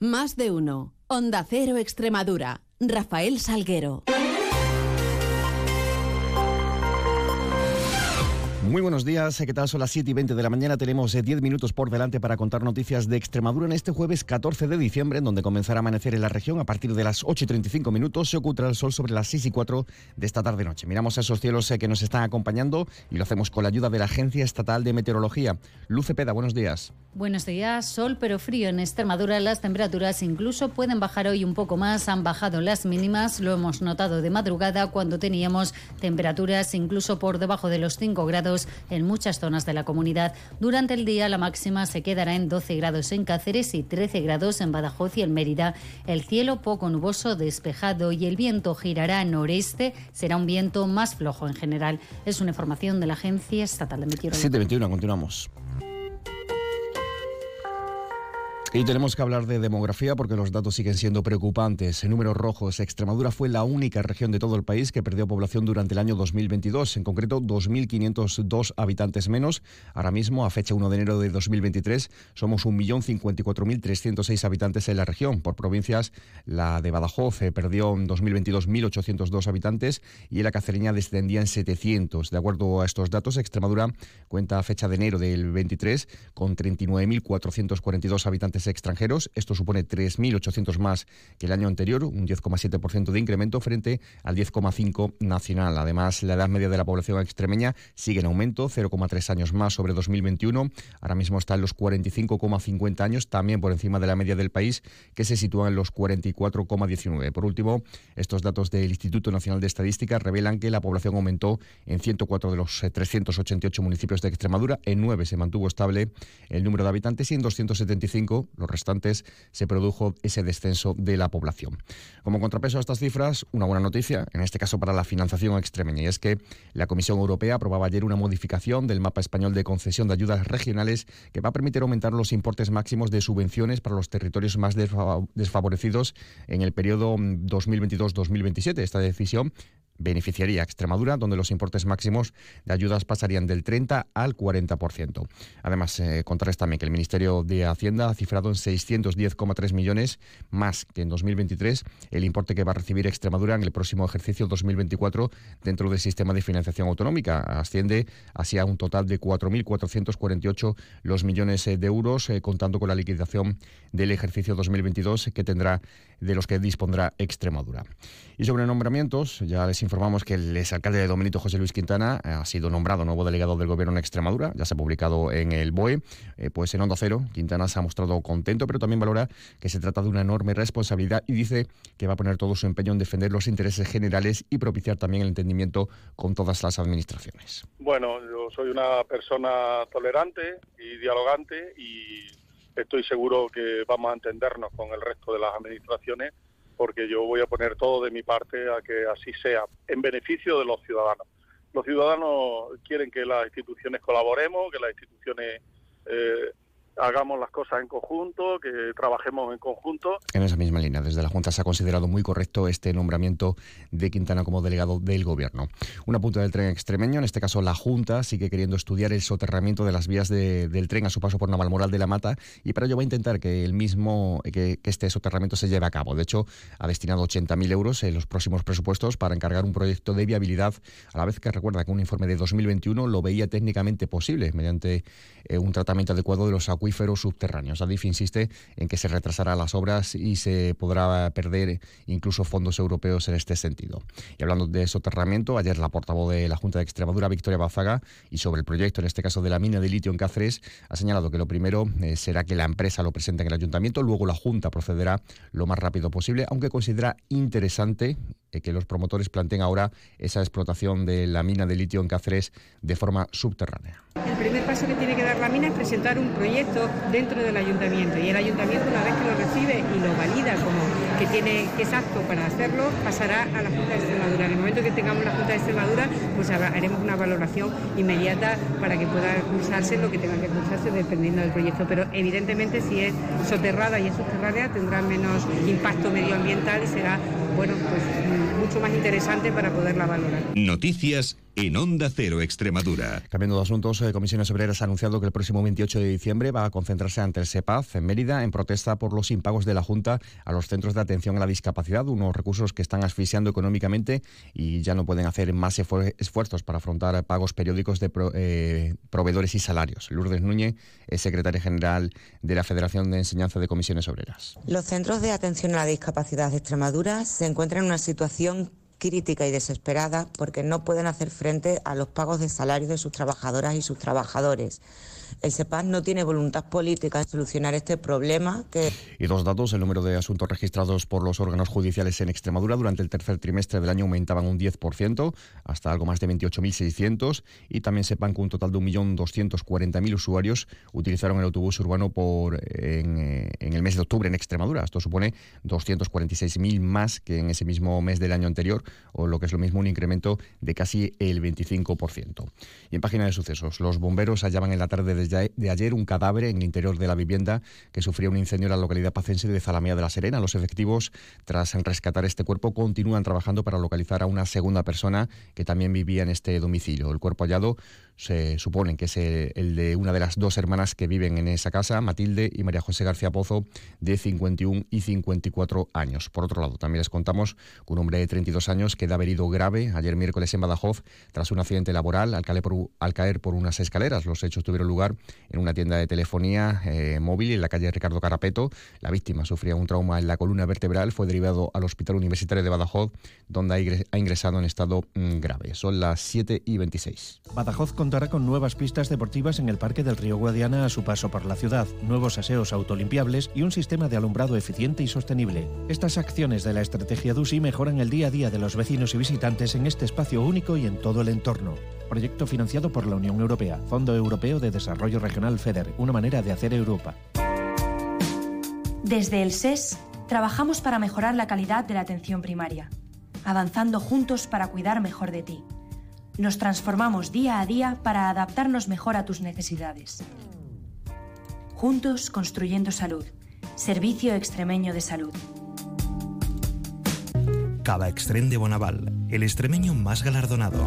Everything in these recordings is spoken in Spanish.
Más de uno. Onda Cero Extremadura. Rafael Salguero. Muy buenos días, ¿qué tal? Son las 7 y 20 de la mañana. Tenemos 10 eh, minutos por delante para contar noticias de Extremadura en este jueves 14 de diciembre, en donde comenzará a amanecer en la región a partir de las 8 y 35 minutos. Se ocultará el sol sobre las 6 y 4 de esta tarde-noche. Miramos a esos cielos eh, que nos están acompañando y lo hacemos con la ayuda de la Agencia Estatal de Meteorología. Luce Peda, buenos días. Buenos días, sol pero frío en Extremadura. Las temperaturas incluso pueden bajar hoy un poco más. Han bajado las mínimas, lo hemos notado de madrugada cuando teníamos temperaturas incluso por debajo de los 5 grados en muchas zonas de la comunidad. Durante el día la máxima se quedará en 12 grados en Cáceres y 13 grados en Badajoz y en Mérida. El cielo poco nuboso, despejado y el viento girará noreste. Será un viento más flojo en general. Es una información de la Agencia Estatal de Meteorología. 721, continuamos. Y tenemos que hablar de demografía porque los datos siguen siendo preocupantes. En números rojos, Extremadura fue la única región de todo el país que perdió población durante el año 2022, en concreto 2.502 habitantes menos. Ahora mismo, a fecha 1 de enero de 2023, somos 1.054.306 habitantes en la región. Por provincias, la de Badajoz eh, perdió en 2022 1.802 habitantes y la cacereña descendía en 700. De acuerdo a estos datos, Extremadura cuenta a fecha de enero del 23 con 39.442 habitantes extranjeros. Esto supone 3.800 más que el año anterior, un 10,7% de incremento frente al 10,5% nacional. Además, la edad media de la población extremeña sigue en aumento, 0,3 años más sobre 2021. Ahora mismo está en los 45,50 años, también por encima de la media del país, que se sitúa en los 44,19. Por último, estos datos del Instituto Nacional de Estadística revelan que la población aumentó en 104 de los 388 municipios de Extremadura, en 9 se mantuvo estable el número de habitantes y en 275 los restantes se produjo ese descenso de la población. Como contrapeso a estas cifras, una buena noticia, en este caso para la financiación extremeña, y es que la Comisión Europea aprobaba ayer una modificación del mapa español de concesión de ayudas regionales que va a permitir aumentar los importes máximos de subvenciones para los territorios más desfavorecidos en el periodo 2022-2027. Esta decisión beneficiaría a Extremadura, donde los importes máximos de ayudas pasarían del 30 al 40%. Además, eh, contarles también que el Ministerio de Hacienda ha cifrado en 610,3 millones más que en 2023 el importe que va a recibir Extremadura en el próximo ejercicio 2024 dentro del sistema de financiación autonómica. Asciende así a un total de 4.448 los millones eh, de euros, eh, contando con la liquidación del ejercicio 2022 que tendrá de los que dispondrá Extremadura. Y sobre nombramientos, ya les informamos que el exalcalde de Domenito, José Luis Quintana, ha sido nombrado nuevo delegado del Gobierno en Extremadura, ya se ha publicado en el BOE. Eh, pues en Onda Cero, Quintana se ha mostrado contento, pero también valora que se trata de una enorme responsabilidad y dice que va a poner todo su empeño en defender los intereses generales y propiciar también el entendimiento con todas las administraciones. Bueno, yo soy una persona tolerante y dialogante y estoy seguro que vamos a entendernos con el resto de las administraciones porque yo voy a poner todo de mi parte a que así sea, en beneficio de los ciudadanos. Los ciudadanos quieren que las instituciones colaboremos, que las instituciones eh, hagamos las cosas en conjunto, que trabajemos en conjunto. En esa misma línea, desde la Junta se ha considerado muy correcto este nombramiento de Quintana como delegado del Gobierno. Una punta del tren extremeño, en este caso la Junta, sigue queriendo estudiar el soterramiento de las vías del tren a su paso por Navalmoral de la Mata y para ello va a intentar que el mismo, que, este soterramiento se lleve a cabo. De hecho, ha destinado 80.000 euros en los próximos presupuestos para encargar un proyecto de viabilidad, a la vez que recuerda que un informe de 2021 lo veía técnicamente posible mediante eh, un tratamiento adecuado de los acuíferos subterráneos. Adif insiste en que se retrasará las obras y se podrá perder incluso fondos europeos en este sentido. Y hablando de soterramiento, ayer la portavoz de la Junta de Extremadura, Victoria Bazaga, y sobre el proyecto, en este caso de la mina de litio en Cáceres, ha señalado que lo primero eh, será que la empresa lo presente en el ayuntamiento, luego la Junta procederá lo más rápido posible, aunque considera interesante eh, que los promotores planteen ahora esa explotación de la mina de litio en Cáceres de forma subterránea. El primer paso que tiene que dar la mina es presentar un proyecto dentro del ayuntamiento y el ayuntamiento una vez que lo recibe y lo valida como que, tiene, que es apto para hacerlo pasará a la Junta de Extremadura. En el momento que tengamos la Junta de Extremadura, pues haremos una valoración inmediata para que pueda cursarse lo que tenga que cursarse dependiendo del proyecto. Pero evidentemente si es soterrada y es subterránea tendrá menos impacto medioambiental y será bueno, pues mucho más interesante para poderla valorar. Noticias en Onda Cero Extremadura. Cambiando de asuntos, eh, Comisiones Obreras ha anunciado que el próximo 28 de diciembre va a concentrarse ante el SEPAZ en Mérida en protesta por los impagos de la Junta a los centros de atención a la discapacidad, unos recursos que están asfixiando económicamente y ya no pueden hacer más esfuerzos para afrontar pagos periódicos de eh, proveedores y salarios. Lourdes Núñez es secretaria general de la Federación de Enseñanza de Comisiones Obreras. Los centros de atención a la discapacidad de Extremadura se encuentran en una situación crítica y desesperada porque no pueden hacer frente a los pagos de salario de sus trabajadoras y sus trabajadores. El SEPAS no tiene voluntad política de solucionar este problema. Y dos datos, el número de asuntos registrados por los órganos judiciales en Extremadura durante el tercer trimestre del año aumentaban un 10%, hasta algo más de 28.600, y también sepan que un total de 1.240.000 usuarios utilizaron el autobús urbano por, en, eh, en, el mes de octubre en Extremadura. Esto supone 246.000 más que en ese mismo mes del año anterior, o lo que es lo mismo un incremento de casi el 25%. Y en página de sucesos, los bomberos hallaban en la tarde desde de ayer un cadáver en el interior de la vivienda que sufría un incendio en la localidad pacense de Zalamea de la Serena. Los efectivos, tras rescatar este cuerpo, continúan trabajando para localizar a una segunda persona que también vivía en este domicilio. El cuerpo hallado se supone que es el de una de las dos hermanas que viven en esa casa, Matilde y María José García Pozo, de 51 y 54 años. Por otro lado, también les contamos que un hombre de 32 años queda herido grave ayer miércoles en Badajoz tras un accidente laboral al caer por, al caer por unas escaleras. Los hechos tuvieron lugar en una tienda de telefonía eh, móvil en la calle Ricardo Carapeto. La víctima sufría un trauma en la columna vertebral, fue derivado al Hospital Universitario de Badajoz, donde ha ingresado en estado mm, grave. Son las 7 y 26. Badajoz con contará con nuevas pistas deportivas en el Parque del Río Guadiana a su paso por la ciudad, nuevos aseos autolimpiables y un sistema de alumbrado eficiente y sostenible. Estas acciones de la estrategia DUSI mejoran el día a día de los vecinos y visitantes en este espacio único y en todo el entorno. Proyecto financiado por la Unión Europea, Fondo Europeo de Desarrollo Regional FEDER, una manera de hacer Europa. Desde el SES, trabajamos para mejorar la calidad de la atención primaria, avanzando juntos para cuidar mejor de ti. Nos transformamos día a día para adaptarnos mejor a tus necesidades. Juntos construyendo salud. Servicio Extremeño de Salud. Cava Extrem de Bonaval, el extremeño más galardonado.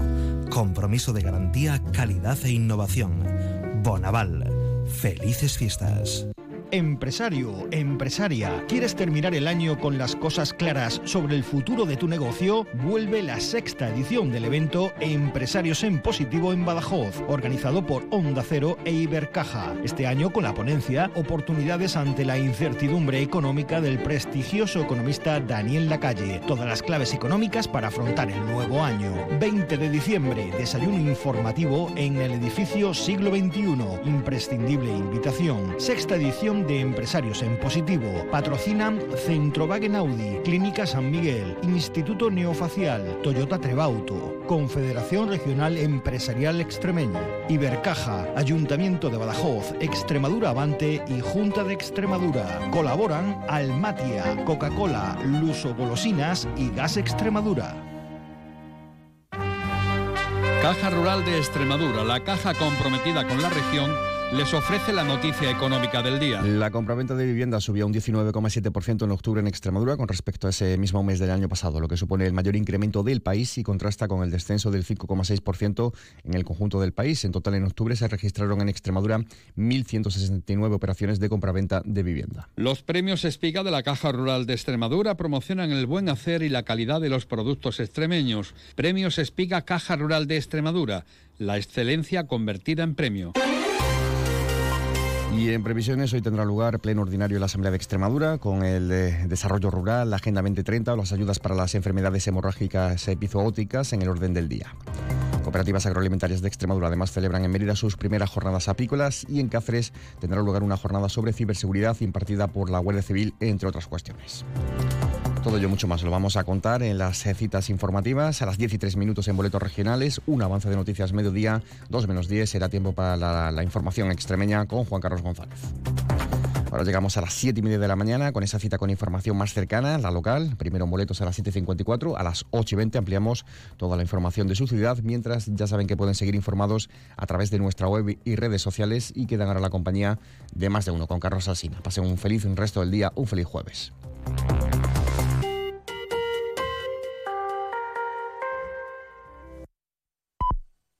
Compromiso de garantía, calidad e innovación. Bonaval. Felices fiestas. Empresario, empresaria, ¿quieres terminar el año con las cosas claras sobre el futuro de tu negocio? Vuelve la sexta edición del evento Empresarios en Positivo en Badajoz, organizado por Onda Cero e Ibercaja. Este año con la ponencia Oportunidades ante la incertidumbre económica del prestigioso economista Daniel Lacalle. Todas las claves económicas para afrontar el nuevo año. 20 de diciembre, desayuno informativo en el edificio Siglo XXI. Imprescindible invitación. Sexta edición de Empresarios en Positivo. Patrocinan Centrowagen Audi, Clínica San Miguel, Instituto Neofacial, Toyota Trebauto, Confederación Regional Empresarial Extremeña, Ibercaja, Ayuntamiento de Badajoz, Extremadura Avante y Junta de Extremadura. Colaboran Almatia, Coca-Cola, Luso Golosinas y Gas Extremadura. Caja Rural de Extremadura, la caja comprometida con la región les ofrece la noticia económica del día. La compraventa de vivienda subió un 19,7% en octubre en Extremadura con respecto a ese mismo mes del año pasado, lo que supone el mayor incremento del país y contrasta con el descenso del 5,6% en el conjunto del país. En total, en octubre se registraron en Extremadura 1.169 operaciones de compraventa de vivienda. Los premios Espiga de la Caja Rural de Extremadura promocionan el buen hacer y la calidad de los productos extremeños. Premios Espiga Caja Rural de Extremadura, la excelencia convertida en premio. Y en previsiones, hoy tendrá lugar pleno ordinario en la Asamblea de Extremadura con el eh, desarrollo rural, la Agenda 2030 o las ayudas para las enfermedades hemorrágicas epizooticas en el orden del día. Cooperativas agroalimentarias de Extremadura además celebran en Mérida sus primeras jornadas apícolas y en Cáceres tendrá lugar una jornada sobre ciberseguridad impartida por la Guardia Civil, entre otras cuestiones. Todo ello mucho más lo vamos a contar en las citas informativas a las 10 y 3 minutos en boletos regionales, un avance de noticias mediodía, 2 menos 10 será tiempo para la, la información extremeña con Juan Carlos González. Ahora llegamos a las 7 y media de la mañana con esa cita con información más cercana, la local. Primero boletos a las 7.54, a las 8 y 20 ampliamos toda la información de su ciudad, mientras ya saben que pueden seguir informados a través de nuestra web y redes sociales y quedan ahora la compañía de más de uno con Carlos Alsina. Pasen un feliz resto del día, un feliz jueves.